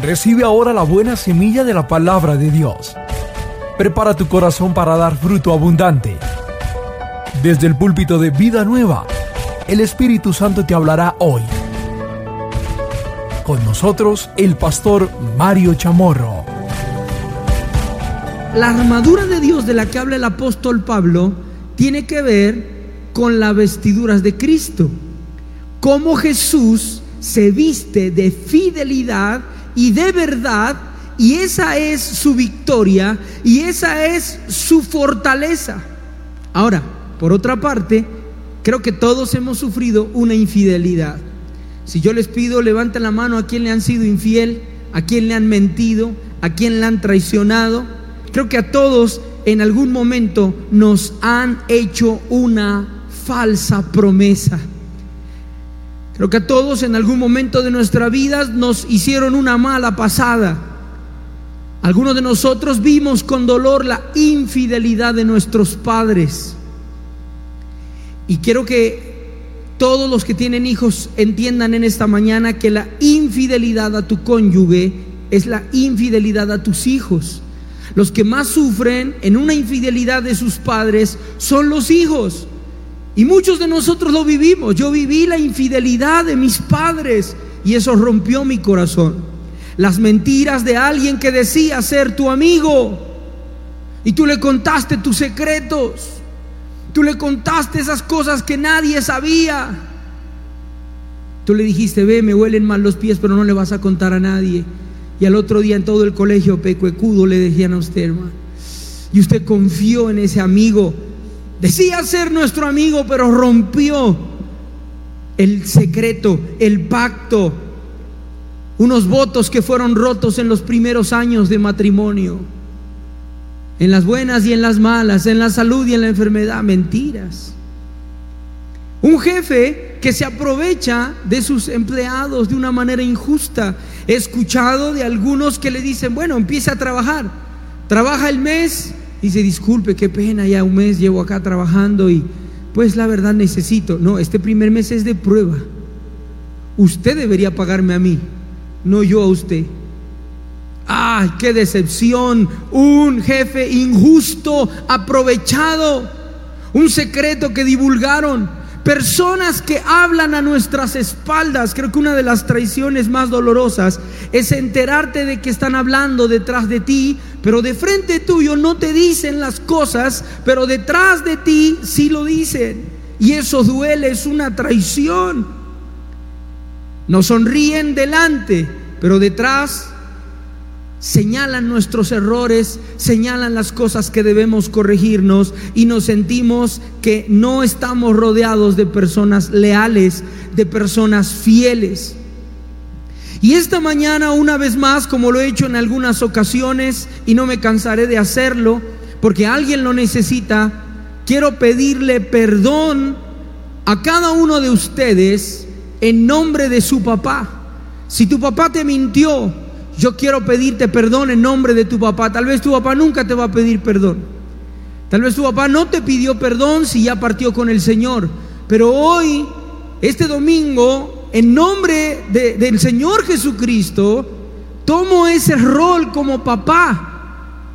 Recibe ahora la buena semilla de la palabra de Dios. Prepara tu corazón para dar fruto abundante. Desde el púlpito de Vida Nueva, el Espíritu Santo te hablará hoy. Con nosotros, el pastor Mario Chamorro. La armadura de Dios de la que habla el apóstol Pablo tiene que ver con las vestiduras de Cristo. Cómo Jesús se viste de fidelidad y de verdad, y esa es su victoria y esa es su fortaleza. Ahora, por otra parte, creo que todos hemos sufrido una infidelidad. Si yo les pido, levanten la mano a quien le han sido infiel, a quien le han mentido, a quien le han traicionado. Creo que a todos en algún momento nos han hecho una falsa promesa. Creo que todos en algún momento de nuestra vida nos hicieron una mala pasada. Algunos de nosotros vimos con dolor la infidelidad de nuestros padres. Y quiero que todos los que tienen hijos entiendan en esta mañana que la infidelidad a tu cónyuge es la infidelidad a tus hijos. Los que más sufren en una infidelidad de sus padres son los hijos. Y muchos de nosotros lo vivimos. Yo viví la infidelidad de mis padres y eso rompió mi corazón. Las mentiras de alguien que decía ser tu amigo y tú le contaste tus secretos. Tú le contaste esas cosas que nadie sabía. Tú le dijiste, ve, me huelen mal los pies, pero no le vas a contar a nadie. Y al otro día en todo el colegio pecuecudo le decían a usted, hermano. Y usted confió en ese amigo Decía ser nuestro amigo, pero rompió el secreto, el pacto, unos votos que fueron rotos en los primeros años de matrimonio, en las buenas y en las malas, en la salud y en la enfermedad, mentiras. Un jefe que se aprovecha de sus empleados de una manera injusta. He escuchado de algunos que le dicen, bueno, empieza a trabajar, trabaja el mes, Dice, disculpe, qué pena, ya un mes llevo acá trabajando y pues la verdad necesito. No, este primer mes es de prueba. Usted debería pagarme a mí, no yo a usted. ¡Ay, qué decepción! Un jefe injusto, aprovechado, un secreto que divulgaron Personas que hablan a nuestras espaldas. Creo que una de las traiciones más dolorosas es enterarte de que están hablando detrás de ti, pero de frente tuyo no te dicen las cosas, pero detrás de ti sí lo dicen. Y eso duele, es una traición. Nos sonríen delante, pero detrás señalan nuestros errores, señalan las cosas que debemos corregirnos y nos sentimos que no estamos rodeados de personas leales, de personas fieles. Y esta mañana, una vez más, como lo he hecho en algunas ocasiones, y no me cansaré de hacerlo, porque alguien lo necesita, quiero pedirle perdón a cada uno de ustedes en nombre de su papá. Si tu papá te mintió, yo quiero pedirte perdón en nombre de tu papá. Tal vez tu papá nunca te va a pedir perdón. Tal vez tu papá no te pidió perdón si ya partió con el Señor. Pero hoy, este domingo, en nombre del Señor Jesucristo, tomo ese rol como papá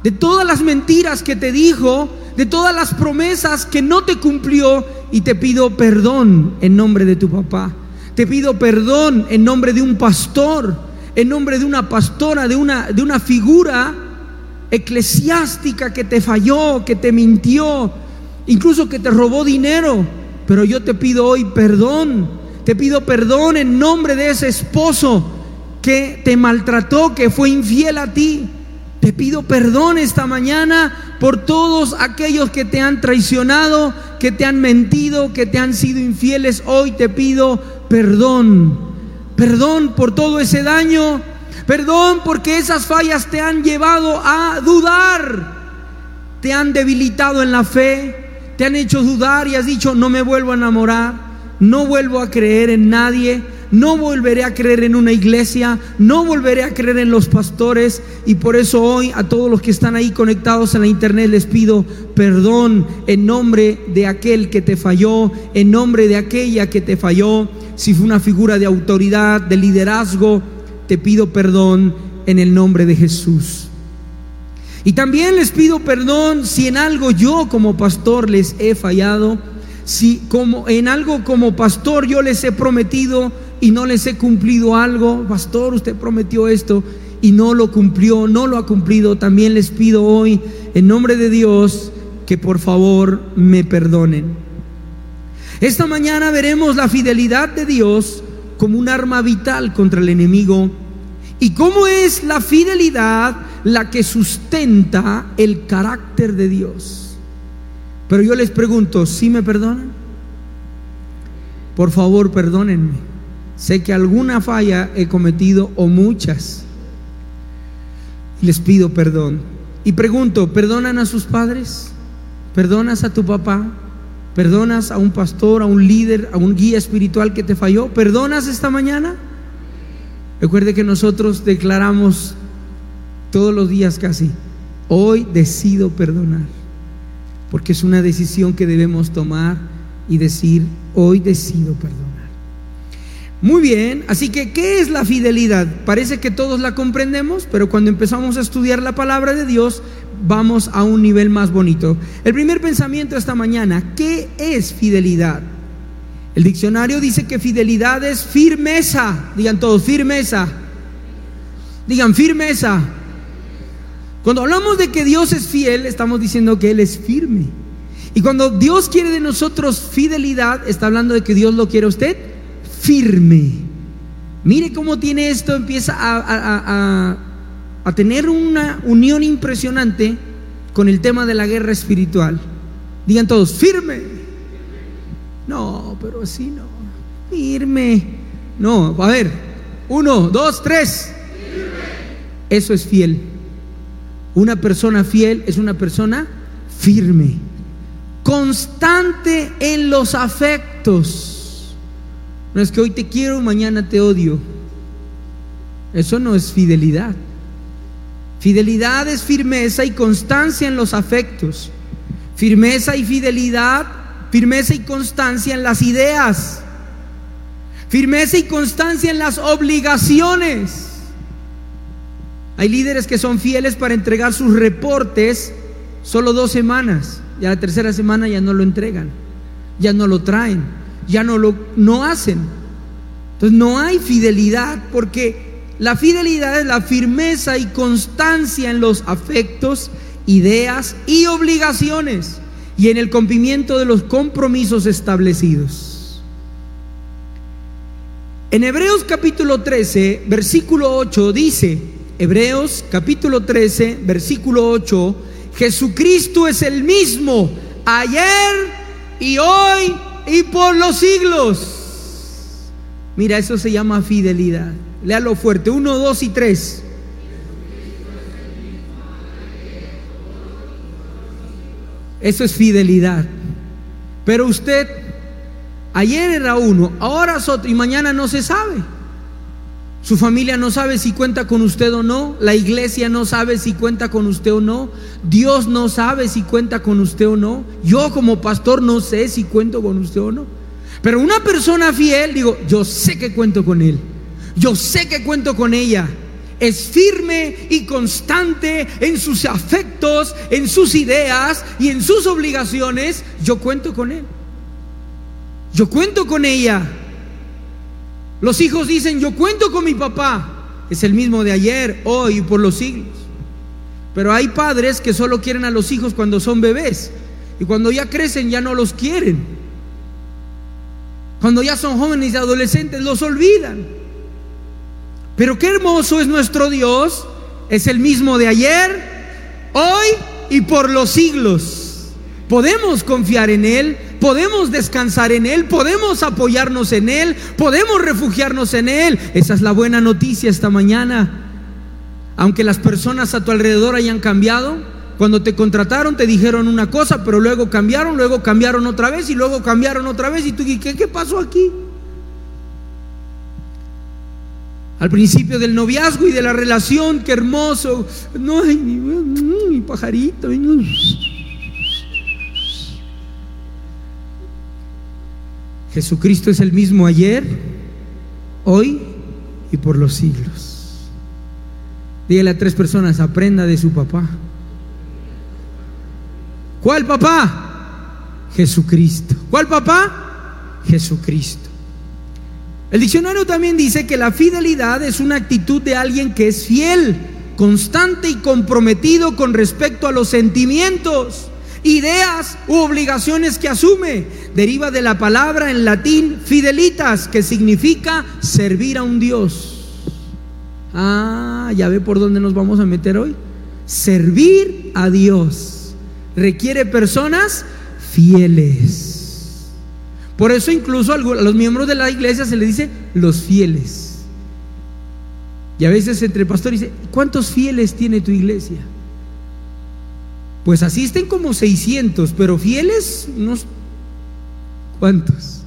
de todas las mentiras que te dijo, de todas las promesas que no te cumplió y te pido perdón en nombre de tu papá. Te pido perdón en nombre de un pastor en nombre de una pastora, de una, de una figura eclesiástica que te falló, que te mintió, incluso que te robó dinero. Pero yo te pido hoy perdón, te pido perdón en nombre de ese esposo que te maltrató, que fue infiel a ti. Te pido perdón esta mañana por todos aquellos que te han traicionado, que te han mentido, que te han sido infieles. Hoy te pido perdón. Perdón por todo ese daño. Perdón porque esas fallas te han llevado a dudar. Te han debilitado en la fe. Te han hecho dudar y has dicho, no me vuelvo a enamorar. No vuelvo a creer en nadie. No volveré a creer en una iglesia. No volveré a creer en los pastores. Y por eso hoy a todos los que están ahí conectados en la internet les pido perdón en nombre de aquel que te falló. En nombre de aquella que te falló si fue una figura de autoridad, de liderazgo, te pido perdón en el nombre de Jesús. Y también les pido perdón si en algo yo como pastor les he fallado, si como en algo como pastor yo les he prometido y no les he cumplido algo, pastor, usted prometió esto y no lo cumplió, no lo ha cumplido, también les pido hoy en nombre de Dios que por favor me perdonen. Esta mañana veremos la fidelidad de Dios como un arma vital contra el enemigo y cómo es la fidelidad la que sustenta el carácter de Dios. Pero yo les pregunto, ¿sí me perdonan? Por favor, perdónenme. Sé que alguna falla he cometido o muchas. Les pido perdón. Y pregunto, ¿perdonan a sus padres? ¿Perdonas a tu papá? ¿Perdonas a un pastor, a un líder, a un guía espiritual que te falló? ¿Perdonas esta mañana? Recuerde que nosotros declaramos todos los días casi, hoy decido perdonar, porque es una decisión que debemos tomar y decir, hoy decido perdonar. Muy bien, así que ¿qué es la fidelidad? Parece que todos la comprendemos, pero cuando empezamos a estudiar la palabra de Dios, vamos a un nivel más bonito. El primer pensamiento esta mañana, ¿qué es fidelidad? El diccionario dice que fidelidad es firmeza. Digan todos, firmeza. Digan firmeza. Cuando hablamos de que Dios es fiel, estamos diciendo que Él es firme. Y cuando Dios quiere de nosotros fidelidad, está hablando de que Dios lo quiere a usted firme. Mire cómo tiene esto, empieza a, a tener una unión impresionante con el tema de la guerra espiritual. Digan todos, firme. No, pero así no. Firme. No, a ver. Uno, dos, tres. Eso es fiel. Una persona fiel es una persona firme. Constante en los afectos. No es que hoy te quiero, mañana te odio. Eso no es fidelidad. Fidelidad es firmeza y constancia en los afectos. Firmeza y fidelidad, firmeza y constancia en las ideas. Firmeza y constancia en las obligaciones. Hay líderes que son fieles para entregar sus reportes solo dos semanas. Y a la tercera semana ya no lo entregan, ya no lo traen, ya no lo no hacen. Entonces no hay fidelidad porque la fidelidad es la firmeza y constancia en los afectos, ideas y obligaciones y en el cumplimiento de los compromisos establecidos. En Hebreos capítulo 13, versículo 8 dice, Hebreos capítulo 13, versículo 8, Jesucristo es el mismo ayer y hoy y por los siglos. Mira, eso se llama fidelidad. Léalo fuerte. Uno, dos y tres. Eso es fidelidad. Pero usted, ayer era uno, ahora es otro y mañana no se sabe. Su familia no sabe si cuenta con usted o no. La iglesia no sabe si cuenta con usted o no. Dios no sabe si cuenta con usted o no. Yo como pastor no sé si cuento con usted o no. Pero una persona fiel, digo, yo sé que cuento con él. Yo sé que cuento con ella. Es firme y constante en sus afectos, en sus ideas y en sus obligaciones. Yo cuento con él. Yo cuento con ella. Los hijos dicen, yo cuento con mi papá. Es el mismo de ayer, hoy y por los siglos. Pero hay padres que solo quieren a los hijos cuando son bebés. Y cuando ya crecen ya no los quieren. Cuando ya son jóvenes y adolescentes los olvidan. Pero qué hermoso es nuestro Dios. Es el mismo de ayer, hoy y por los siglos. Podemos confiar en Él, podemos descansar en Él, podemos apoyarnos en Él, podemos refugiarnos en Él. Esa es la buena noticia esta mañana. Aunque las personas a tu alrededor hayan cambiado, cuando te contrataron te dijeron una cosa, pero luego cambiaron, luego cambiaron otra vez y luego cambiaron otra vez. Y tú, ¿qué, qué pasó aquí? Al principio del noviazgo y de la relación, qué hermoso. No, hay mi, pajarito. Jesucristo es el mismo ayer, hoy y por los siglos. Dígale a tres personas, aprenda de su papá. ¿Cuál papá? Jesucristo. ¿Cuál papá? Jesucristo. El diccionario también dice que la fidelidad es una actitud de alguien que es fiel, constante y comprometido con respecto a los sentimientos, ideas u obligaciones que asume. Deriva de la palabra en latín fidelitas, que significa servir a un Dios. Ah, ya ve por dónde nos vamos a meter hoy. Servir a Dios requiere personas fieles. Por eso incluso a los miembros de la iglesia se les dice los fieles. Y a veces entre pastores dice, ¿cuántos fieles tiene tu iglesia? Pues asisten como 600, pero fieles unos ¿cuántos?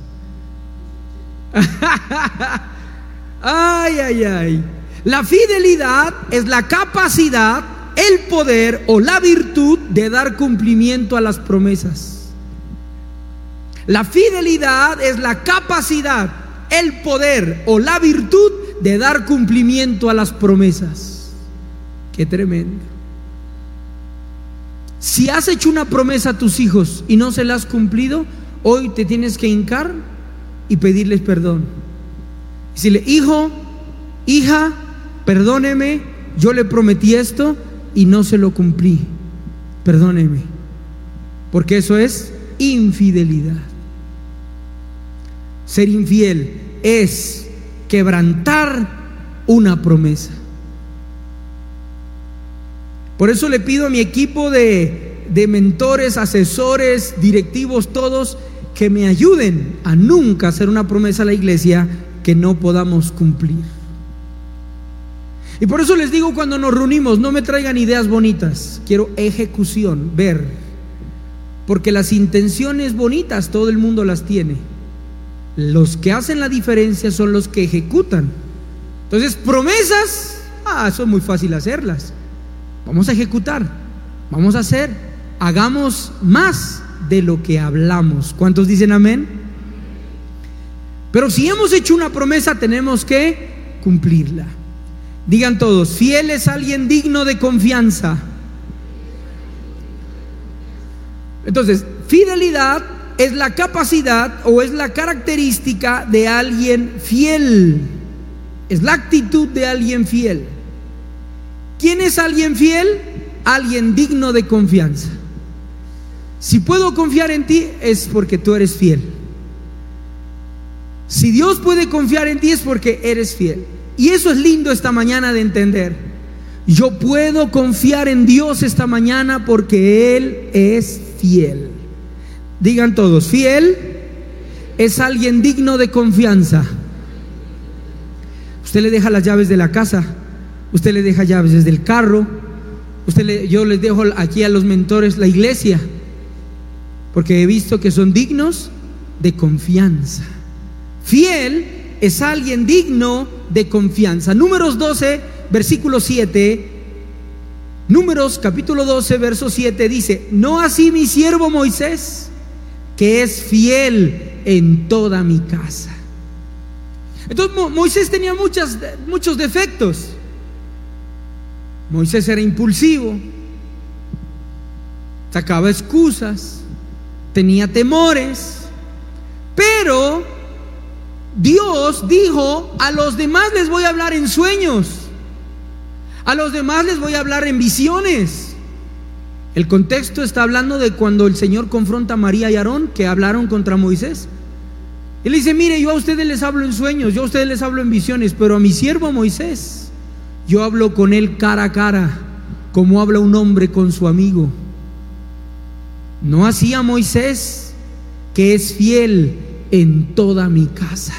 ay, ay, ay. La fidelidad es la capacidad, el poder o la virtud de dar cumplimiento a las promesas. La fidelidad es la capacidad, el poder o la virtud de dar cumplimiento a las promesas. Qué tremendo. Si has hecho una promesa a tus hijos y no se la has cumplido, hoy te tienes que hincar y pedirles perdón. Decirle, hijo, hija, perdóneme, yo le prometí esto y no se lo cumplí. Perdóneme. Porque eso es infidelidad. Ser infiel es quebrantar una promesa. Por eso le pido a mi equipo de, de, mentores, asesores, directivos, todos, que me ayuden a nunca hacer una promesa a la iglesia que no podamos cumplir. Y por eso les digo cuando nos reunimos, no me traigan ideas bonitas, quiero ejecución, ver. Porque las intenciones bonitas todo el mundo las tiene. Los que hacen la diferencia son los que ejecutan. Entonces, promesas, ah, son muy fácil hacerlas. Vamos a ejecutar, vamos a hacer, hagamos más de lo que hablamos. ¿Cuántos dicen amén? Pero si hemos hecho una promesa, tenemos que cumplirla. Digan todos, fiel es alguien digno de confianza. Entonces, fidelidad es la capacidad o es la característica de alguien fiel. Es la actitud de alguien fiel. ¿Quién es alguien fiel? Alguien digno de confianza. Si puedo confiar en ti es porque tú eres fiel. Si Dios puede confiar en ti es porque eres fiel. Y eso es lindo esta mañana de entender. Yo puedo confiar en Dios esta mañana porque Él es fiel. Digan todos, fiel es alguien digno de confianza. Usted le deja las llaves de la casa, usted le deja llaves desde el carro, usted le, yo les dejo aquí a los mentores la iglesia, porque he visto que son dignos de confianza. Fiel es alguien digno de confianza. Números 12, versículo 7. Números capítulo 12, verso 7 dice, no así mi siervo Moisés que es fiel en toda mi casa. Entonces Moisés tenía muchos defectos. Moisés era impulsivo, sacaba excusas, tenía temores, pero Dios dijo, a los demás les voy a hablar en sueños, a los demás les voy a hablar en visiones. El contexto está hablando de cuando el Señor confronta a María y Aarón que hablaron contra Moisés. Él dice, mire, yo a ustedes les hablo en sueños, yo a ustedes les hablo en visiones, pero a mi siervo Moisés, yo hablo con él cara a cara, como habla un hombre con su amigo. No así a Moisés, que es fiel en toda mi casa.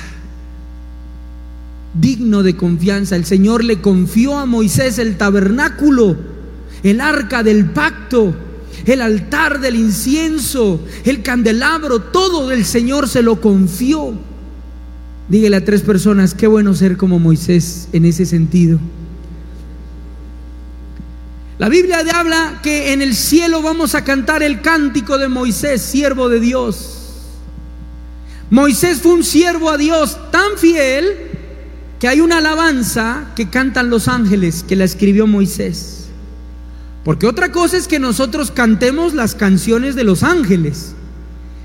Digno de confianza, el Señor le confió a Moisés el tabernáculo el arca del pacto, el altar del incienso, el candelabro, todo del Señor se lo confió. Dígale a tres personas, qué bueno ser como Moisés en ese sentido. La Biblia habla que en el cielo vamos a cantar el cántico de Moisés, siervo de Dios. Moisés fue un siervo a Dios tan fiel que hay una alabanza que cantan los ángeles que la escribió Moisés. Porque otra cosa es que nosotros cantemos las canciones de los ángeles,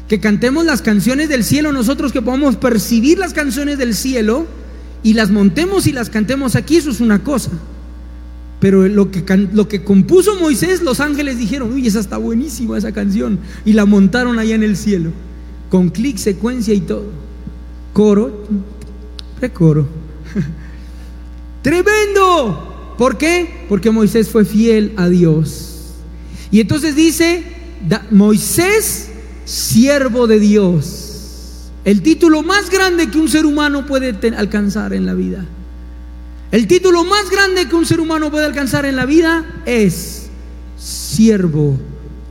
que cantemos las canciones del cielo, nosotros que podamos percibir las canciones del cielo y las montemos y las cantemos aquí, eso es una cosa. Pero lo que, compuso Moisés, los ángeles dijeron, uy, esa está buenísima esa canción. Y la montaron allá en el cielo, con clic, secuencia y todo. Coro, recoro. Tremendo. ¿Por qué? Porque Moisés fue fiel a Dios. Y entonces dice, Moisés, siervo de Dios. El título más grande que un ser humano puede alcanzar en la vida. El título más grande que un ser humano puede alcanzar en la vida es siervo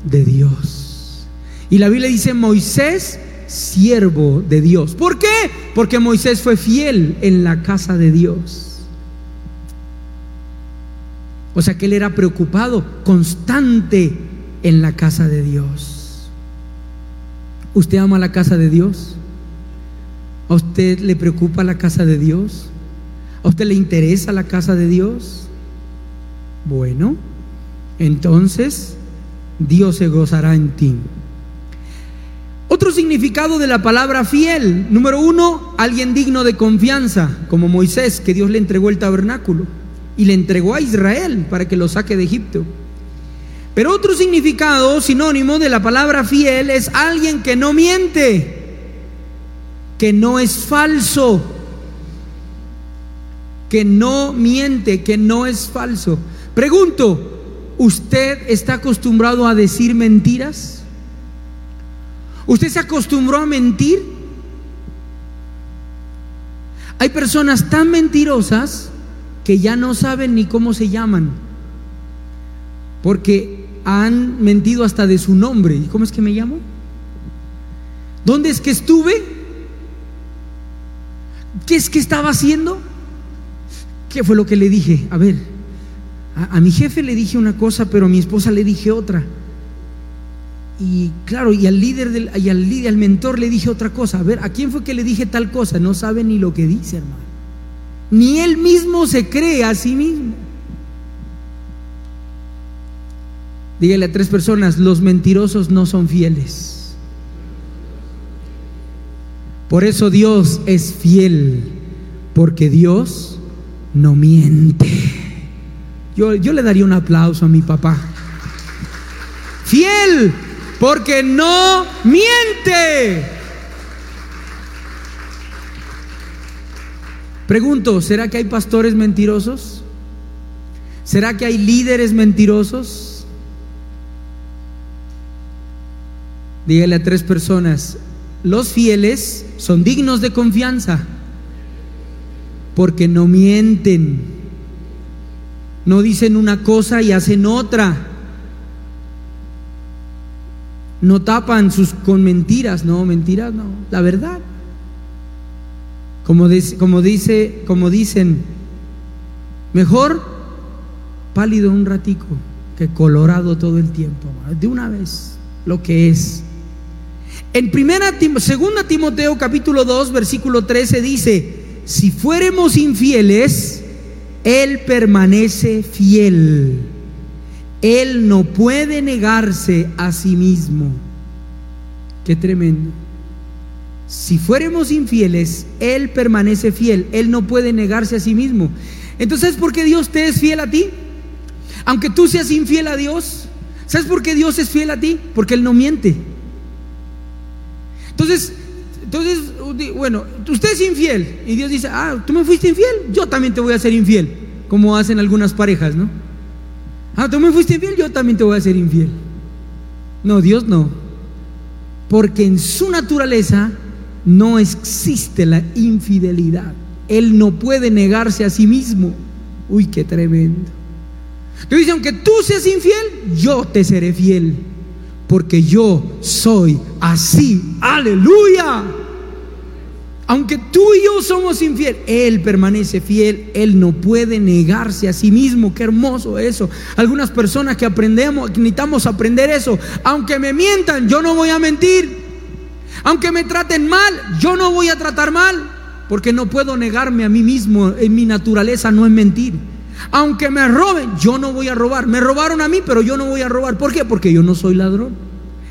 de Dios. Y la Biblia dice Moisés, siervo de Dios. ¿Por qué? Porque Moisés fue fiel en la casa de Dios. O sea que él era preocupado, constante en la casa de Dios. ¿Usted ama la casa de Dios? ¿A usted le preocupa la casa de Dios? ¿A usted le interesa la casa de Dios? Bueno, entonces Dios se gozará en ti. Otro significado de la palabra fiel. Número uno, alguien digno de confianza, como Moisés, que Dios le entregó el tabernáculo y le entregó a Israel para que lo saque de Egipto. Pero otro significado sinónimo de la palabra fiel es alguien que no miente, que no es falso que no miente, que no es falso. Pregunto, ¿usted está acostumbrado a decir mentiras? ¿Usted se acostumbró a mentir? Hay personas tan mentirosas que ya no saben ni cómo se llaman, porque han mentido hasta de su nombre. ¿Y cómo es que me llamo? ¿Dónde es que estuve? ¿Qué es que estaba haciendo? ¿Qué fue lo que le dije? A ver, a, mi jefe le dije una cosa, pero a mi esposa le dije otra. Y claro, y al líder, del, y al, al mentor le dije otra cosa. A ver, ¿a quién fue que le dije tal cosa? No sabe ni lo que dice, hermano. Ni él mismo se cree a sí mismo. Dígale a tres personas, los mentirosos no son fieles. Por eso Dios es fiel, porque Dios no miente. Yo, yo le daría un aplauso a mi papá. Fiel, porque no miente. Pregunto, ¿será que hay pastores mentirosos? ¿Será que hay líderes mentirosos? Dígale a tres personas, los fieles son dignos de confianza porque no mienten. No dicen una cosa y hacen otra. No tapan sus con mentiras, no, mentiras no, la verdad. Como, como dice, como dicen, mejor pálido un ratico que colorado todo el tiempo, de una vez, lo que es. En primera, segunda Timoteo capítulo 2, versículo 13 dice, si fuéramos infieles, Él permanece fiel. Él no puede negarse a sí mismo. Qué tremendo. Si fuéramos infieles, Él permanece fiel. Él no puede negarse a sí mismo. Entonces, ¿por qué Dios te es fiel a ti? Aunque tú seas infiel a Dios, ¿sabes por qué Dios es fiel a ti? Porque Él no miente. Entonces, entonces, bueno, usted es infiel y Dios dice, ah, tú me fuiste infiel, yo también te voy a ser infiel, como hacen algunas parejas, ¿no? Ah, tú me fuiste infiel, yo también te voy a ser infiel. No, Dios no. Porque en su naturaleza no existe la infidelidad. Él no puede negarse a sí mismo. Uy, qué tremendo. Entonces dice, aunque tú seas infiel, yo te seré fiel porque yo soy así. Aleluya. Aunque tú y yo somos infiel, Él permanece fiel, Él no puede negarse a sí mismo. Qué hermoso eso. Algunas personas que aprendemos, necesitamos aprender eso. Aunque me mientan, yo no voy a mentir. Aunque me traten mal, yo no voy a tratar mal. porque no puedo negarme a mí mismo, en mi naturaleza no es mentir. Aunque me roben, yo no voy a robar. Me robaron a mí, pero yo no voy a robar. ¿Por qué? Porque yo no soy ladrón.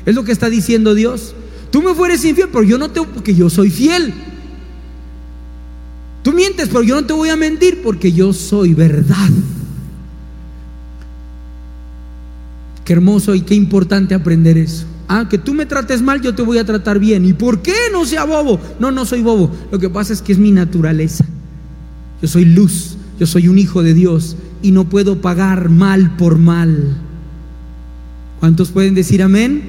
Es lo que está diciendo Dios. Tú me fueres infiel, pero yo no te, porque yo soy fiel. Tú mientes, pero yo no te voy a mentir porque yo soy verdad. Qué hermoso y qué importante aprender eso. Ah, que tú me trates mal, yo te voy a tratar bien. ¿Y por qué no sea bobo? No, no soy bobo. Lo que pasa es que es mi naturaleza. Yo soy luz, yo soy un hijo de Dios y no puedo pagar mal por mal. ¿Cuántos pueden decir amén?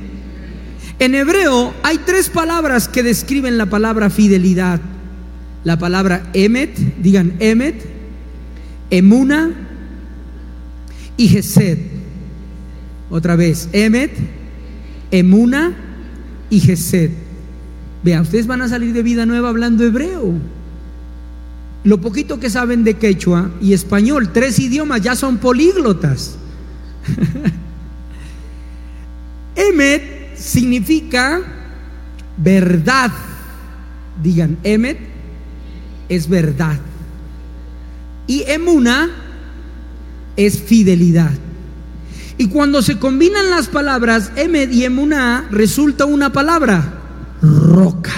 En hebreo hay tres palabras que describen la palabra fidelidad la palabra Emet, digan Emet, Emuna y Gesed. Otra vez, Emet, Emuna y Gesed. Vea, ustedes van a salir de vida nueva hablando hebreo. Lo poquito que saben de quechua y español, tres idiomas, ya son políglotas. Emet significa verdad. Digan, Emet es verdad. Y emuna es fidelidad. Y cuando se combinan las palabras emed y emuna, resulta una palabra, roca.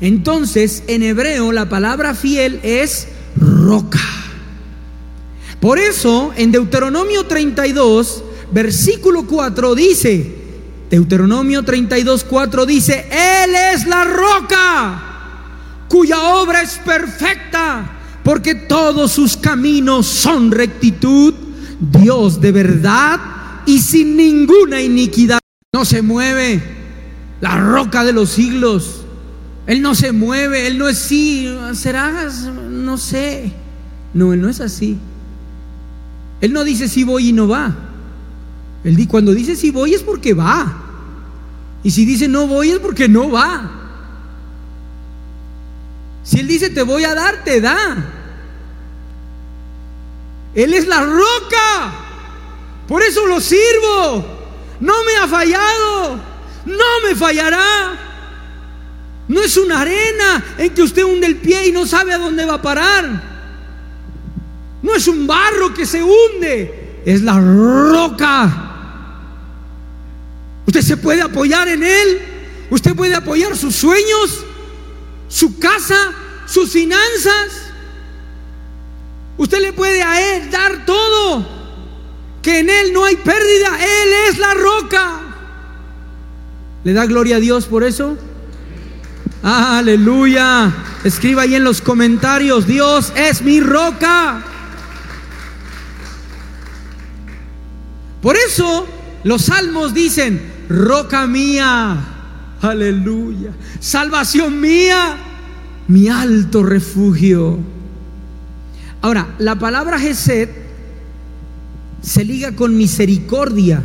Entonces, en hebreo la palabra fiel es roca. Por eso, en Deuteronomio 32, versículo 4 dice, Deuteronomio 32, 4 dice, Él es la roca cuya obra es perfecta, porque todos sus caminos son rectitud, Dios de verdad y sin ninguna iniquidad. No se mueve la roca de los siglos. Él no se mueve, Él no es sí, serás, no sé. No, Él no es así. Él no dice si voy y no va. Él cuando dice si voy es porque va. Y si dice no voy es porque no va. Si Él dice te voy a dar, te da. Él es la roca. Por eso lo sirvo. No me ha fallado. No me fallará. No es una arena en que usted hunde el pie y no sabe a dónde va a parar. No es un barro que se hunde. Es la roca. Usted se puede apoyar en Él. Usted puede apoyar sus sueños su casa, sus finanzas. Usted le puede a Él dar todo, que en Él no hay pérdida, Él es la roca. ¿Le da gloria a Dios por eso? Aleluya. Escriba ahí en los comentarios, Dios es mi roca. Por eso los salmos dicen, roca mía, Aleluya. Salvación mía, mi alto refugio. Ahora, la palabra Gesed se liga con misericordia.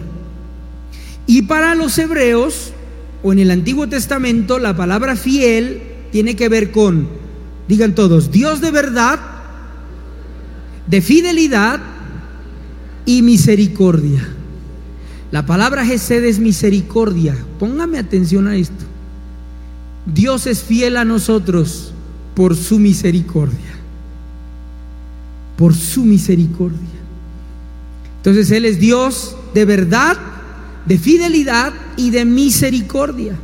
Y para los hebreos, o en el Antiguo Testamento, la palabra fiel tiene que ver con, digan todos, Dios de verdad, de fidelidad y misericordia. La palabra Gesed es misericordia. Póngame atención a esto. Dios es fiel a nosotros por su misericordia. Por su misericordia. Entonces Él es Dios de verdad, de fidelidad y de misericordia.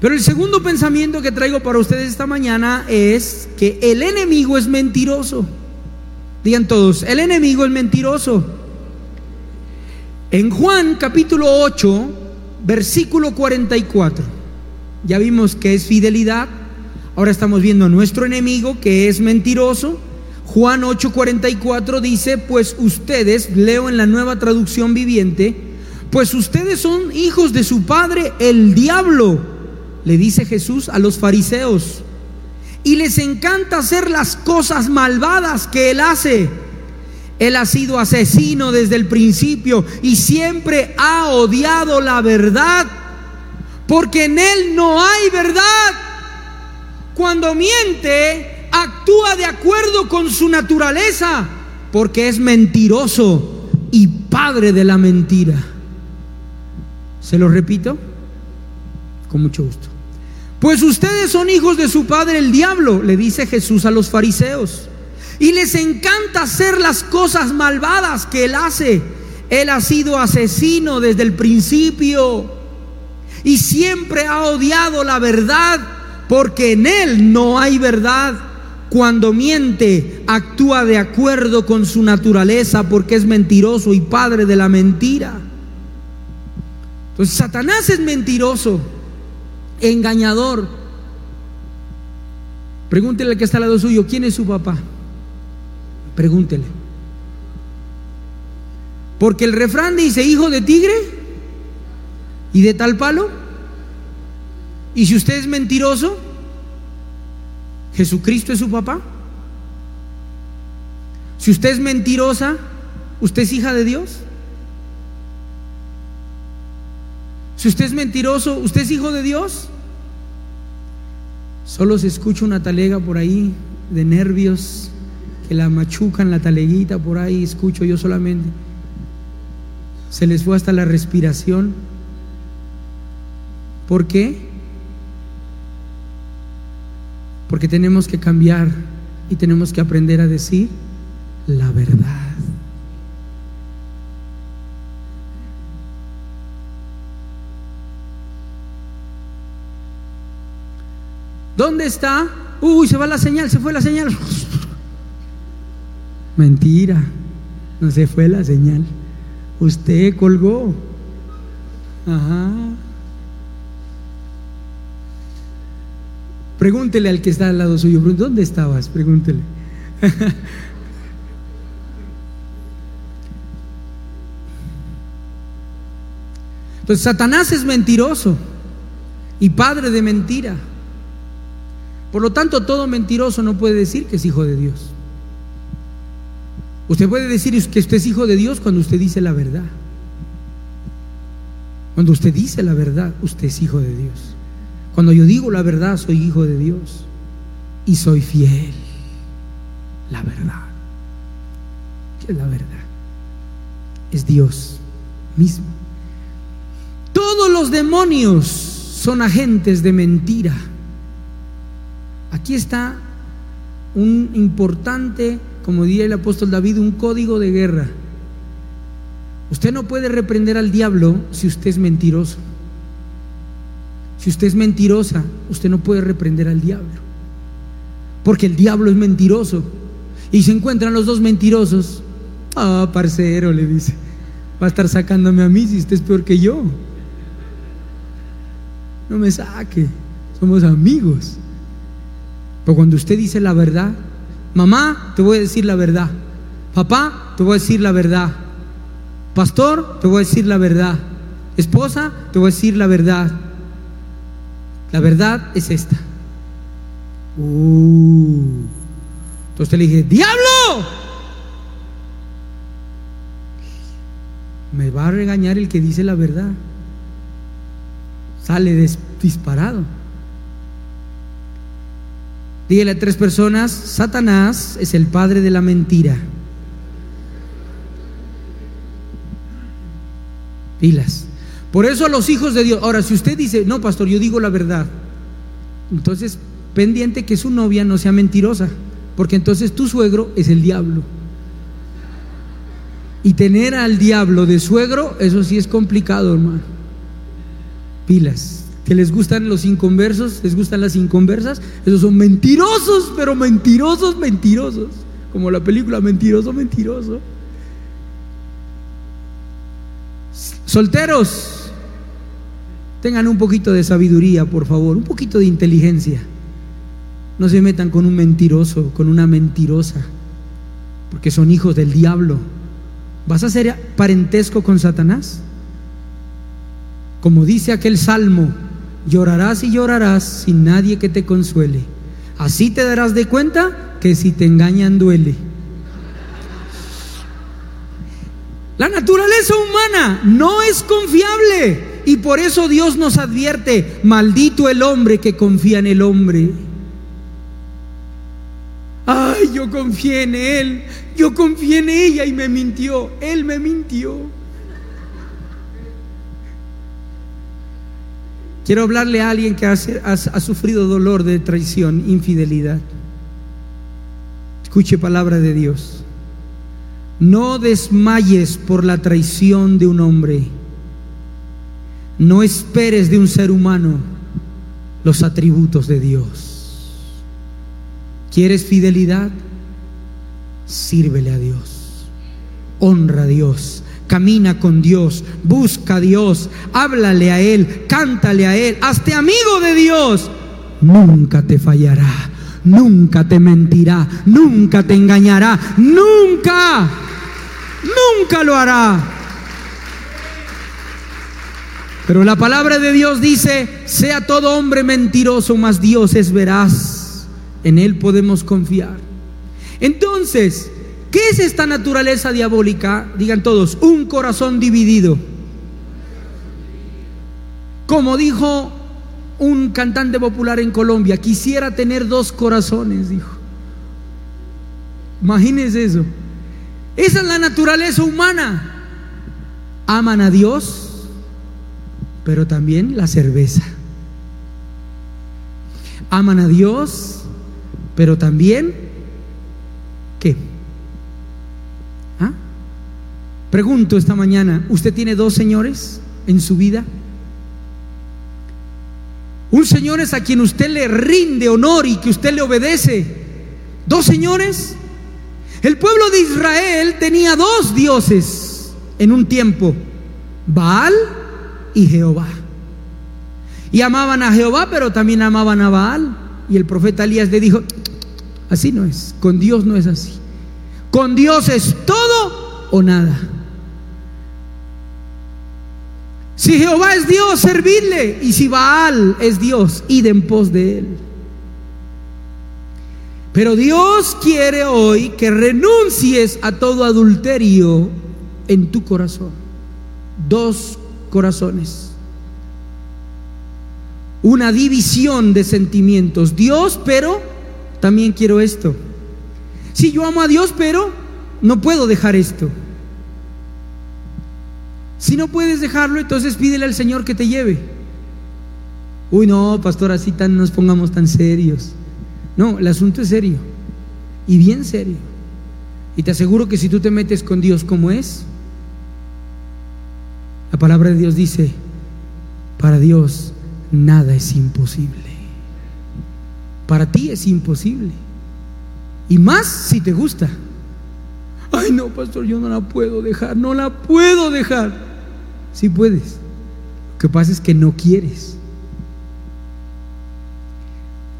Pero el segundo pensamiento que traigo para ustedes esta mañana es que el enemigo es mentiroso. Digan todos, el enemigo es mentiroso. En Juan capítulo 8, versículo 44, ya vimos que es fidelidad, ahora estamos viendo a nuestro enemigo que es mentiroso. Juan 8:44 dice, pues ustedes, leo en la nueva traducción viviente, pues ustedes son hijos de su padre, el diablo, le dice Jesús a los fariseos, y les encanta hacer las cosas malvadas que él hace. Él ha sido asesino desde el principio y siempre ha odiado la verdad, porque en Él no hay verdad. Cuando miente, actúa de acuerdo con su naturaleza, porque es mentiroso y padre de la mentira. ¿Se lo repito? Con mucho gusto. Pues ustedes son hijos de su padre el diablo, le dice Jesús a los fariseos. Y les encanta hacer las cosas malvadas que él hace. Él ha sido asesino desde el principio y siempre ha odiado la verdad porque en él no hay verdad. Cuando miente, actúa de acuerdo con su naturaleza porque es mentiroso y padre de la mentira. Entonces Satanás es mentiroso, engañador. Pregúntele al que está al lado suyo, ¿quién es su papá? Pregúntele. Porque el refrán dice, hijo de tigre y de tal palo. Y si usted es mentiroso, Jesucristo es su papá. Si usted es mentirosa, ¿usted es hija de Dios? Si usted es mentiroso, ¿usted es hijo de Dios? Solo se escucha una talega por ahí de nervios que la machucan la taleguita por ahí, escucho yo solamente. Se les fue hasta la respiración. ¿Por qué? Porque tenemos que cambiar y tenemos que aprender a decir la verdad. ¿Dónde está? Uy, se va la señal, se fue la señal. Mentira, no se fue la señal. Usted colgó. Ajá. Pregúntele al que está al lado suyo, ¿dónde estabas? Pregúntele. Entonces Satanás es mentiroso y padre de mentira. Por lo tanto, todo mentiroso no puede decir que es hijo de Dios. Usted puede decir que usted es hijo de Dios cuando usted dice la verdad. Cuando usted dice la verdad, usted es hijo de Dios. Cuando yo digo la verdad, soy hijo de Dios y soy fiel. La verdad. ¿Qué es la verdad? Es Dios mismo. Todos los demonios son agentes de mentira. Aquí está un importante, como diría el apóstol David, un código de guerra. Usted no puede reprender al diablo si usted es mentiroso. Si usted es mentirosa, usted no puede reprender al diablo. Porque el diablo es mentiroso. Y se encuentran los dos mentirosos. Ah, parcero, le dice. Va a estar sacándome a mí si usted es peor que yo. No me saque. Somos amigos. Pero cuando usted dice la verdad, mamá, te voy a decir la verdad. Papá, te voy a decir la verdad. Pastor, te voy a decir la verdad. Esposa, te voy a decir la verdad. La verdad es esta. Uh. Entonces le dije, diablo. Me va a regañar el que dice la verdad. Sale disparado. Dígale a tres personas, Satanás es el padre de la mentira. Pilas. Por eso a los hijos de Dios, ahora si usted dice, no, pastor, yo digo la verdad, entonces pendiente que su novia no sea mentirosa, porque entonces tu suegro es el diablo. Y tener al diablo de suegro, eso sí es complicado, hermano. Pilas. Que les gustan los inconversos, les gustan las inconversas, esos son mentirosos, pero mentirosos, mentirosos. Como la película Mentiroso, mentiroso. Solteros, Tengan un poquito de sabiduría, por favor, un poquito de inteligencia. No se metan con un mentiroso, con una mentirosa, porque son hijos del diablo. ¿Vas a ser parentesco con Satanás? Como dice aquel salmo, llorarás y llorarás sin nadie que te consuele. Así te darás de cuenta que si te engañan duele. La naturaleza humana no es confiable. Y por eso Dios nos advierte, maldito el hombre que confía en el hombre. Ay, yo confié en él, yo confié en ella y me mintió, él me mintió. Quiero hablarle a alguien que ha, ha, sufrido dolor de traición, infidelidad. Escuche palabra de Dios. No desmayes por la traición de un hombre. No esperes de un ser humano los atributos de Dios. ¿Quieres fidelidad? Sírvele a Dios. Honra a Dios. Camina con Dios, busca a Dios, háblale a Él, cántale a Él, hazte amigo de Dios. Nunca te fallará, nunca te mentirá, nunca te engañará, nunca, nunca lo hará. Pero la palabra de Dios dice, sea todo hombre mentiroso, mas Dios es veraz. En Él podemos confiar. Entonces, ¿qué es esta naturaleza diabólica? Digan todos, un corazón dividido. Como dijo un cantante popular en Colombia, quisiera tener dos corazones, dijo. Imagínense eso. Esa es la naturaleza humana. Aman a Dios pero también la cerveza. Aman a Dios, pero también, ¿qué? ¿Ah? Pregunto esta mañana, ¿usted tiene dos señores en su vida? Un señor es a quien usted le rinde honor y que usted le obedece. ¿Dos señores? El pueblo de Israel tenía dos dioses en un tiempo, Baal y Jehová. Y amaban a Jehová, pero también amaban a Baal. Y el profeta Elías le dijo, así no es, con Dios no es así. Con Dios es todo o nada. Si Jehová es Dios, servirle. Y si Baal es Dios, id en pos de él. Pero Dios quiere hoy que renuncies a todo adulterio en tu corazón. Dos corazones. Una división de sentimientos. Dios, pero también quiero esto. Si yo amo a Dios, pero no puedo dejar esto. Si no puedes dejarlo, entonces pídele al Señor que te lleve. Uy, no, pastor, así nos pongamos tan serios. No, el asunto es serio. Y bien serio. Y te aseguro que si tú te metes con Dios como es, la palabra de Dios dice, para Dios nada es imposible. Para ti es imposible. Y más si te gusta. Ay, no, pastor, yo no la puedo dejar, no la puedo dejar. Si puedes. Lo que pasa es que no quieres.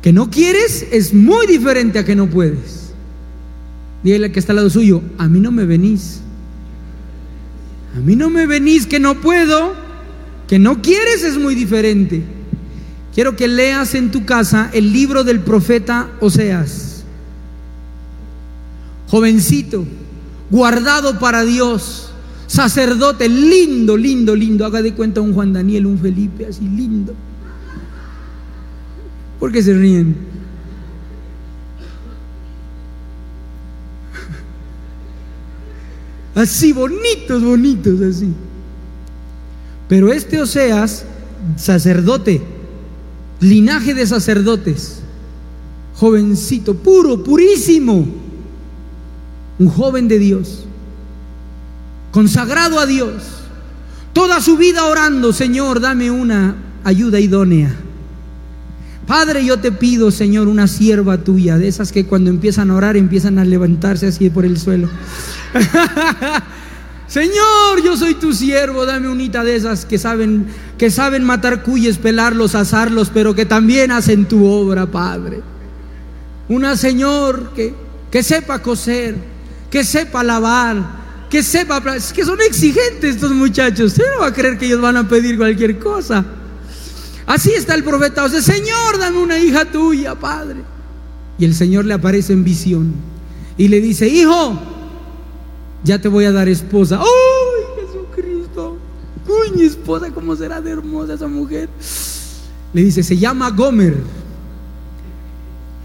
Que no quieres es muy diferente a que no puedes. Dígale que está al lado suyo, a mí no me venís. A mí no me venís que no puedo, que no quieres es muy diferente. Quiero que leas en tu casa el libro del profeta Oseas. Jovencito, guardado para Dios, sacerdote, lindo, lindo, lindo. Haga de cuenta un Juan Daniel, un Felipe, así lindo. ¿Por qué se ríen? Así, bonitos, bonitos, así. Pero este Oseas, sacerdote, linaje de sacerdotes, jovencito, puro, purísimo, un joven de Dios, consagrado a Dios, toda su vida orando, Señor, dame una ayuda idónea. Padre, yo te pido, Señor, una sierva tuya, de esas que cuando empiezan a orar empiezan a levantarse así por el suelo. Señor, yo soy tu siervo, dame unita de esas que saben, que saben matar cuyes, pelarlos, asarlos, pero que también hacen tu obra, Padre. Una Señor que, que sepa coser, que sepa lavar, que sepa, es que son exigentes estos muchachos. Usted no va a creer que ellos van a pedir cualquier cosa. Así está el profeta. O sea, Señor, dame una hija tuya, Padre. Y el Señor le aparece en visión y le dice, hijo, ya te voy a dar esposa. ¡Ay, Jesucristo! ¡Uy, mi esposa, cómo será de hermosa esa mujer! Le dice, se llama Gomer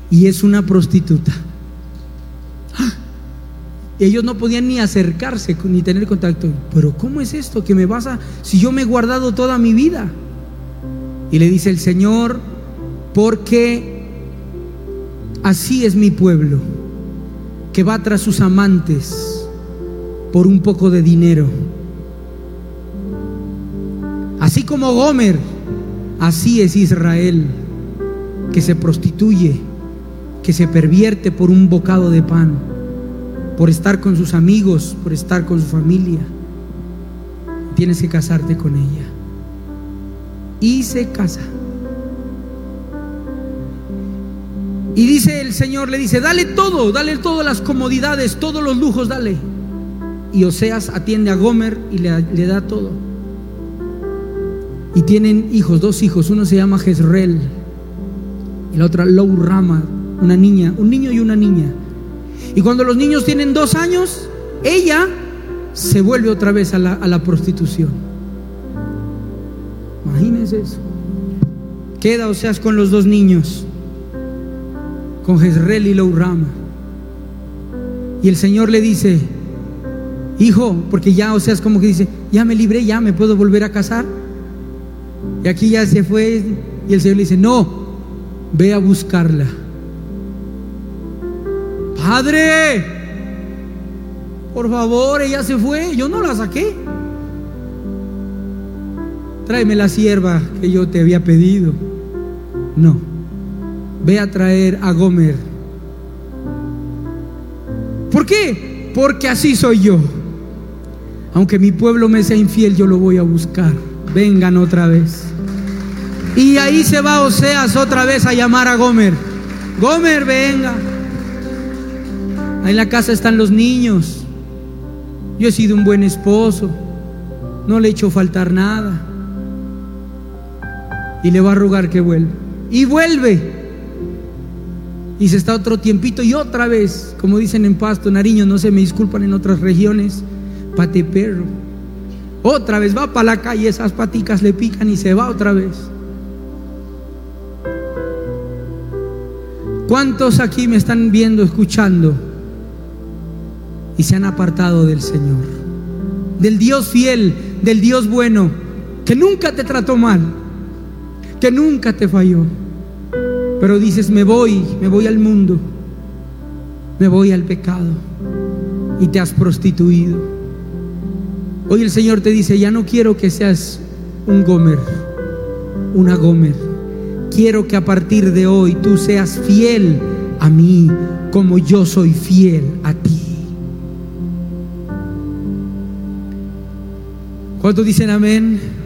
y es una prostituta. Y ellos no podían ni acercarse ni tener contacto. Pero ¿cómo es esto que me vas a... Si yo me he guardado toda mi vida. Y le dice el Señor, porque así es mi pueblo, que va tras sus amantes por un poco de dinero. Así como Gomer, así es Israel, que se prostituye, que se pervierte por un bocado de pan, por estar con sus amigos, por estar con su familia. Tienes que casarte con ella. Y se casa. Y dice el Señor, le dice, dale todo, dale todas las comodidades, todos los lujos, dale. Y Oseas atiende a Gomer y le, le da todo. Y tienen hijos, dos hijos, uno se llama Jezreel y la otra Lou Rama, una niña, un niño y una niña. Y cuando los niños tienen dos años, ella se vuelve otra vez a la, a la prostitución. Imagínense eso. Queda Oseas con los dos niños con Jezreel y Rama Y el Señor le dice, hijo, porque ya, o sea, es como que dice, ya me libré, ya me puedo volver a casar. Y aquí ya se fue y el Señor le dice, no, ve a buscarla. Padre, por favor, ella se fue, yo no la saqué. Tráeme la sierva que yo te había pedido. No ve a traer a Gomer. ¿Por qué? Porque así soy yo. Aunque mi pueblo me sea infiel, yo lo voy a buscar. Vengan otra vez. Y ahí se va Oseas otra vez a llamar a Gomer. Gomer, venga. Ahí en la casa están los niños. Yo he sido un buen esposo. No le he hecho faltar nada. Y le va a rogar que vuelva. Y vuelve. Y se está otro tiempito y otra vez, como dicen en Pasto, Nariño, no se me disculpan en otras regiones, pate perro. Otra vez va para la calle, esas paticas le pican y se va otra vez. ¿Cuántos aquí me están viendo, escuchando y se han apartado del Señor? Del Dios fiel, del Dios bueno, que nunca te trató mal, que nunca te falló. Pero dices, me voy, me voy al mundo, me voy al pecado y te has prostituido. Hoy el Señor te dice, ya no quiero que seas un Gomer, una Gomer. Quiero que a partir de hoy tú seas fiel a mí como yo soy fiel a ti. ¿Cuántos dicen amén?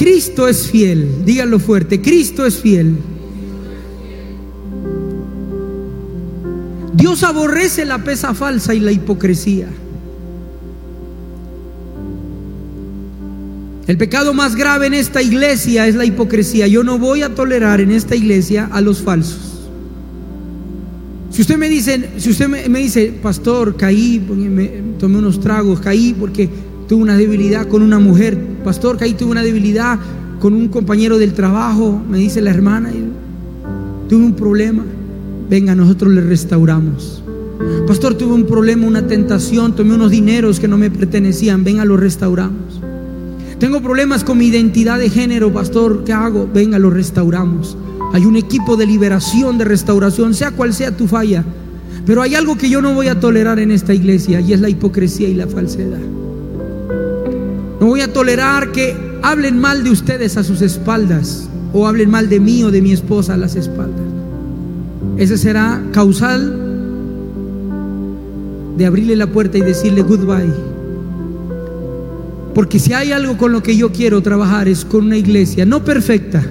Cristo es fiel, díganlo fuerte, Cristo es fiel. Dios aborrece la pesa falsa y la hipocresía. El pecado más grave en esta iglesia es la hipocresía. Yo no voy a tolerar en esta iglesia a los falsos. Si usted me dice, si usted me, dice, pastor, caí, tomé unos tragos, caí porque tuve una debilidad con una mujer, pastor, que ahí tuve una debilidad con un compañero del trabajo, me dice la hermana, tuve un problema, venga, nosotros le restauramos. Pastor, tuve un problema, una tentación, tomé unos dineros que no me pertenecían, venga, los restauramos. Tengo problemas con mi identidad de género, pastor, ¿qué hago? Venga, los restauramos. Hay un equipo de liberación, de restauración, sea cual sea tu falla. Pero hay algo que yo no voy a tolerar en esta iglesia y es la hipocresía y la falsedad. No voy a tolerar que hablen mal de ustedes a sus espaldas o hablen mal de mí o de mi esposa a las espaldas. Ese será causal de abrirle la puerta y decirle goodbye. Porque si hay algo con lo que yo quiero trabajar es con una iglesia, no perfecta,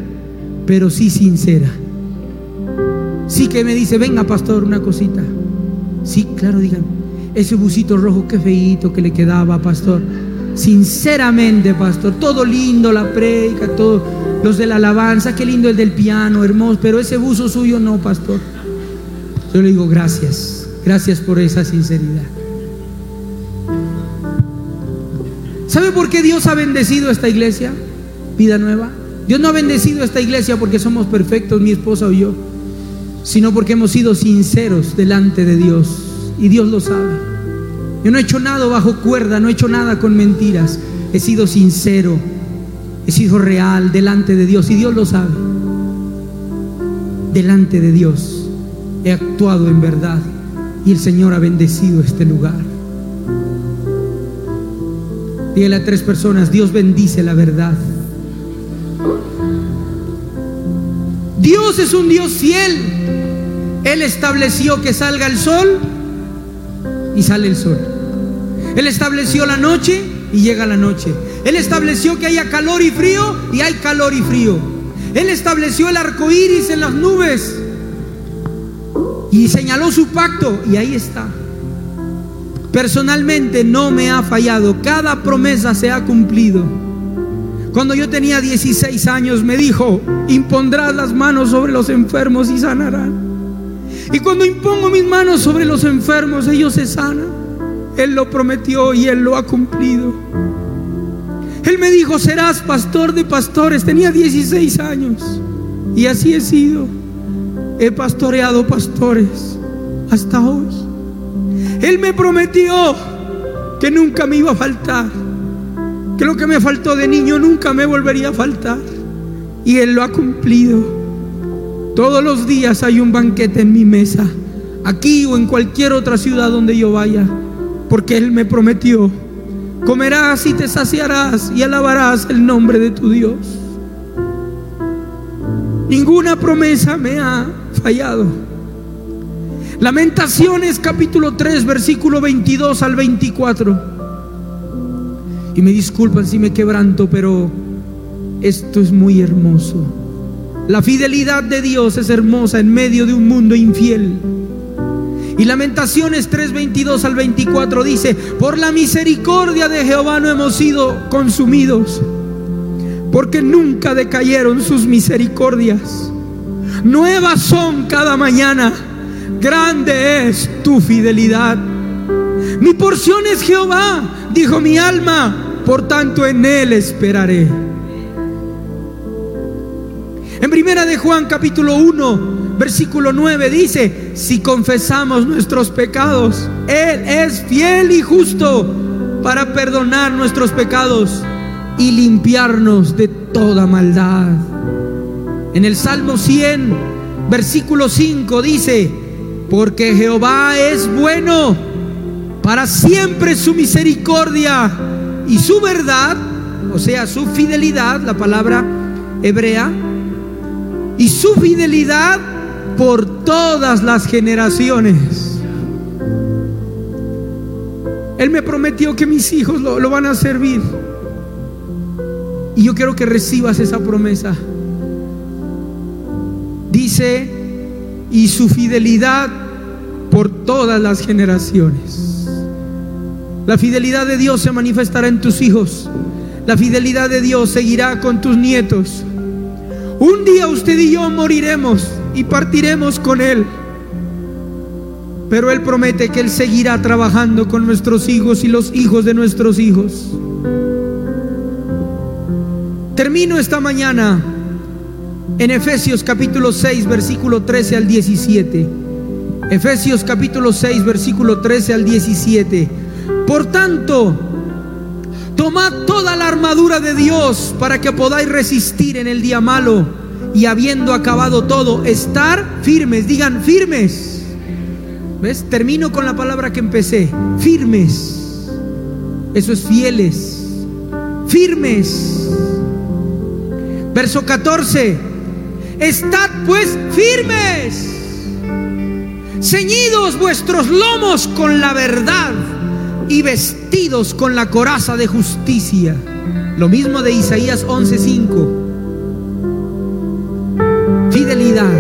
pero sí sincera. Sí que me dice, venga pastor, una cosita. Sí, claro, digan, ese busito rojo, qué feíto que le quedaba, pastor Sinceramente, pastor, todo lindo la predica, todos los de la alabanza, qué lindo el del piano, hermoso, pero ese buzo suyo no, pastor. Yo le digo gracias, gracias por esa sinceridad. ¿Sabe por qué Dios ha bendecido esta iglesia? Vida nueva. Dios no ha bendecido esta iglesia porque somos perfectos, mi esposa o yo, sino porque hemos sido sinceros delante de Dios y Dios lo sabe. Yo no he hecho nada bajo cuerda, no he hecho nada con mentiras. He sido sincero, he sido real delante de Dios y Dios lo sabe. Delante de Dios he actuado en verdad y el Señor ha bendecido este lugar. Dígale a tres personas, Dios bendice la verdad. Dios es un Dios fiel. Él estableció que salga el sol y sale el sol. Él estableció la noche y llega la noche. Él estableció que haya calor y frío y hay calor y frío. Él estableció el arco iris en las nubes y señaló su pacto y ahí está. Personalmente no me ha fallado, cada promesa se ha cumplido. Cuando yo tenía 16 años me dijo, impondrás las manos sobre los enfermos y sanarán. Y cuando impongo mis manos sobre los enfermos, ellos se sanan. Él lo prometió y Él lo ha cumplido. Él me dijo, serás pastor de pastores. Tenía 16 años. Y así he sido. He pastoreado pastores hasta hoy. Él me prometió que nunca me iba a faltar. Que lo que me faltó de niño nunca me volvería a faltar. Y Él lo ha cumplido. Todos los días hay un banquete en mi mesa, aquí o en cualquier otra ciudad donde yo vaya, porque Él me prometió, comerás y te saciarás y alabarás el nombre de tu Dios. Ninguna promesa me ha fallado. Lamentaciones capítulo 3, versículo 22 al 24. Y me disculpan si me quebranto, pero esto es muy hermoso. La fidelidad de Dios es hermosa en medio de un mundo infiel. Y Lamentaciones 3:22 al 24 dice, por la misericordia de Jehová no hemos sido consumidos, porque nunca decayeron sus misericordias. Nuevas son cada mañana, grande es tu fidelidad. Mi porción es Jehová, dijo mi alma, por tanto en él esperaré. En primera de Juan capítulo 1, versículo 9 dice, si confesamos nuestros pecados, Él es fiel y justo para perdonar nuestros pecados y limpiarnos de toda maldad. En el Salmo 100, versículo 5 dice, porque Jehová es bueno, para siempre su misericordia y su verdad, o sea, su fidelidad, la palabra hebrea, y su fidelidad por todas las generaciones. Él me prometió que mis hijos lo, lo, van a servir. Y yo quiero que recibas esa promesa. Dice, y su fidelidad por todas las generaciones. La fidelidad de Dios se manifestará en tus hijos. La fidelidad de Dios seguirá con tus nietos. Un día usted y yo moriremos y partiremos con Él. Pero Él promete que Él seguirá trabajando con nuestros hijos y los hijos de nuestros hijos. Termino esta mañana en Efesios capítulo 6, versículo 13 al 17. Efesios capítulo 6, versículo 13 al 17. Por tanto, Tomad toda la armadura de Dios para que podáis resistir en el día malo y habiendo acabado todo, estar firmes. Digan firmes. ¿Ves? Termino con la palabra que empecé. Firmes. Eso es fieles. Firmes. Verso 14. Estad pues firmes. Ceñidos vuestros lomos con la verdad y vestidos con la coraza de justicia. Lo mismo de Isaías 11:5. Fidelidad.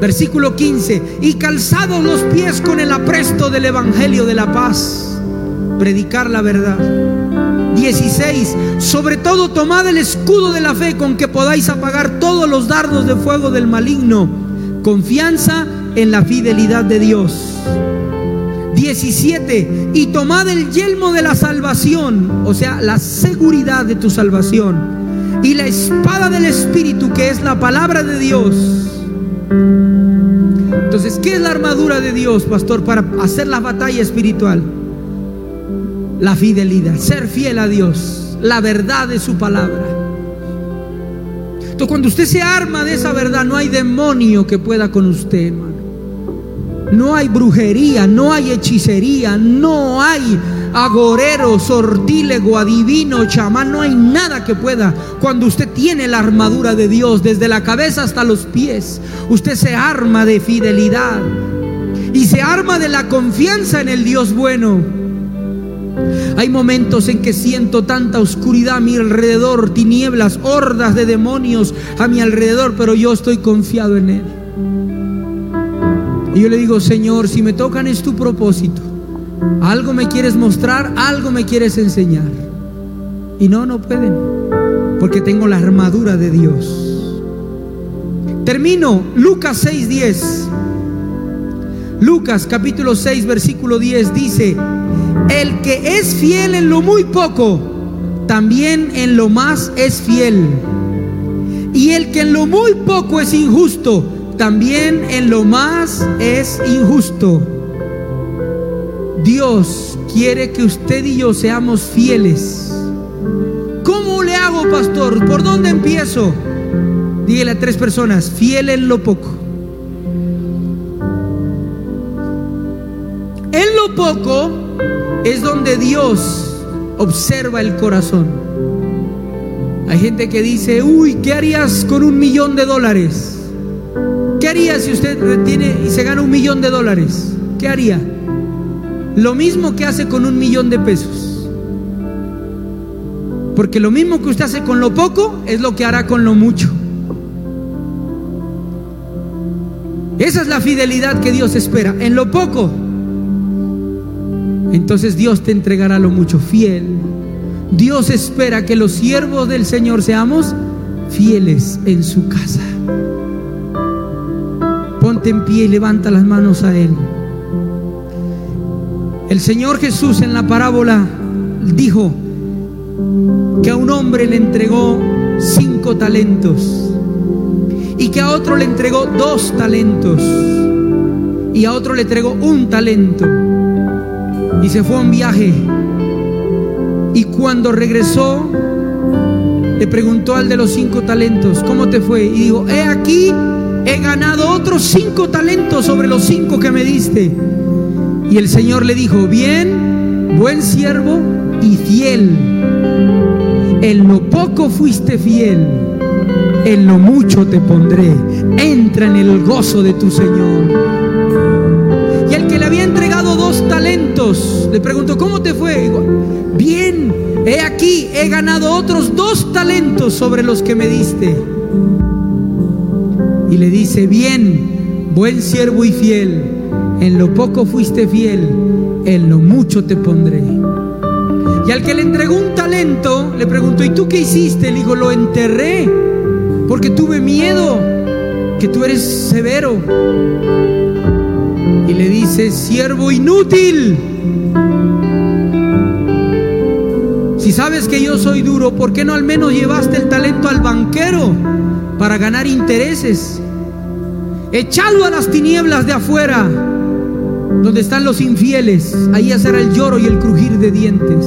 Versículo 15. Y calzados los pies con el apresto del Evangelio de la paz. Predicar la verdad. 16. Sobre todo tomad el escudo de la fe con que podáis apagar todos los dardos de fuego del maligno. Confianza en la fidelidad de Dios. 17. Y tomad el yelmo de la salvación, o sea, la seguridad de tu salvación. Y la espada del Espíritu, que es la palabra de Dios. Entonces, ¿qué es la armadura de Dios, pastor, para hacer la batalla espiritual? la fidelidad, ser fiel a Dios, la verdad de su palabra. Entonces, cuando usted se arma de esa verdad, no hay demonio que pueda con usted, hermano. No hay brujería, no hay hechicería, no hay agorero, sortílego, adivino, chamán, no hay nada que pueda. Cuando usted tiene la armadura de Dios, desde la cabeza hasta los pies, usted se arma de fidelidad y se arma de la confianza en el Dios bueno. Hay momentos en que siento tanta oscuridad a mi alrededor, tinieblas, hordas de demonios a mi alrededor, pero yo estoy confiado en Él. Y yo le digo, Señor, si me tocan es tu propósito. Algo me quieres mostrar, algo me quieres enseñar. Y no, no pueden, porque tengo la armadura de Dios. Termino, Lucas 6:10. Lucas capítulo 6, versículo 10 dice, el que es fiel en lo muy poco, también en lo más es fiel. Y el que en lo muy poco es injusto, también en lo más es injusto. Dios quiere que usted y yo seamos fieles. ¿Cómo le hago, pastor? ¿Por dónde empiezo? Dígale a tres personas, fiel en lo poco. En lo poco es donde Dios observa el corazón. Hay gente que dice, uy, ¿qué harías con un millón de dólares? ¿Qué haría si usted retiene y se gana un millón de dólares? ¿Qué haría? Lo mismo que hace con un millón de pesos. Porque lo mismo que usted hace con lo poco es lo que hará con lo mucho. Esa es la fidelidad que Dios espera. En lo poco entonces Dios te entregará lo mucho fiel. Dios espera que los siervos del Señor seamos fieles en su casa. En pie y levanta las manos a Él. El Señor Jesús en la parábola dijo que a un hombre le entregó cinco talentos y que a otro le entregó dos talentos y a otro le entregó un talento y se fue a un viaje. Y cuando regresó, le preguntó al de los cinco talentos, ¿cómo te fue? Y dijo, he aquí, he ganado otros cinco talentos sobre los cinco que me diste. Y el Señor le dijo, bien, buen siervo y fiel. En lo poco fuiste fiel, en lo mucho te pondré. Entra en el gozo de tu Señor. Y el que le había entregado dos talentos, le preguntó, ¿cómo te fue? Bien, he aquí, he ganado otros dos talentos sobre los que me diste. Y le dice, bien, buen siervo y fiel, en lo poco fuiste fiel, en lo mucho te pondré. Y al que le entregó un talento, le preguntó, ¿y tú qué hiciste? Le dijo, lo enterré, porque tuve miedo, que tú eres severo y le dice, siervo inútil. Si sabes que yo soy duro, ¿por qué no al menos llevaste el talento al banquero para ganar intereses? Echado a las tinieblas de afuera, donde están los infieles, ahí hacer el lloro y el crujir de dientes.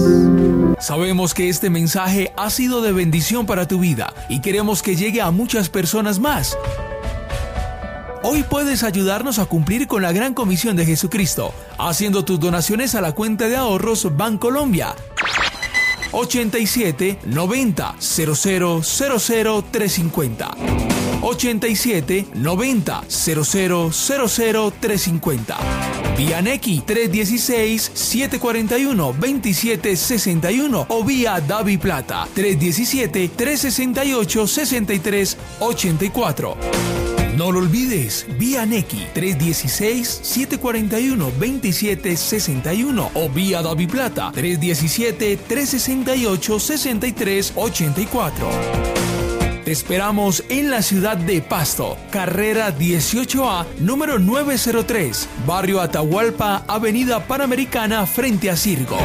Sabemos que este mensaje ha sido de bendición para tu vida y queremos que llegue a muchas personas más. Hoy puedes ayudarnos a cumplir con la gran comisión de Jesucristo, haciendo tus donaciones a la cuenta de ahorros Bancolombia. 87 90 00 00 350 87 90 00 00 350 Vía Nequi 316 741 27 61 o vía Davi Plata 317 368 63 84 no lo olvides, vía Neki 316-741-2761 o vía Davi Plata 317-368-6384. Te esperamos en la ciudad de Pasto, carrera 18A, número 903, barrio Atahualpa, avenida Panamericana, frente a Circo.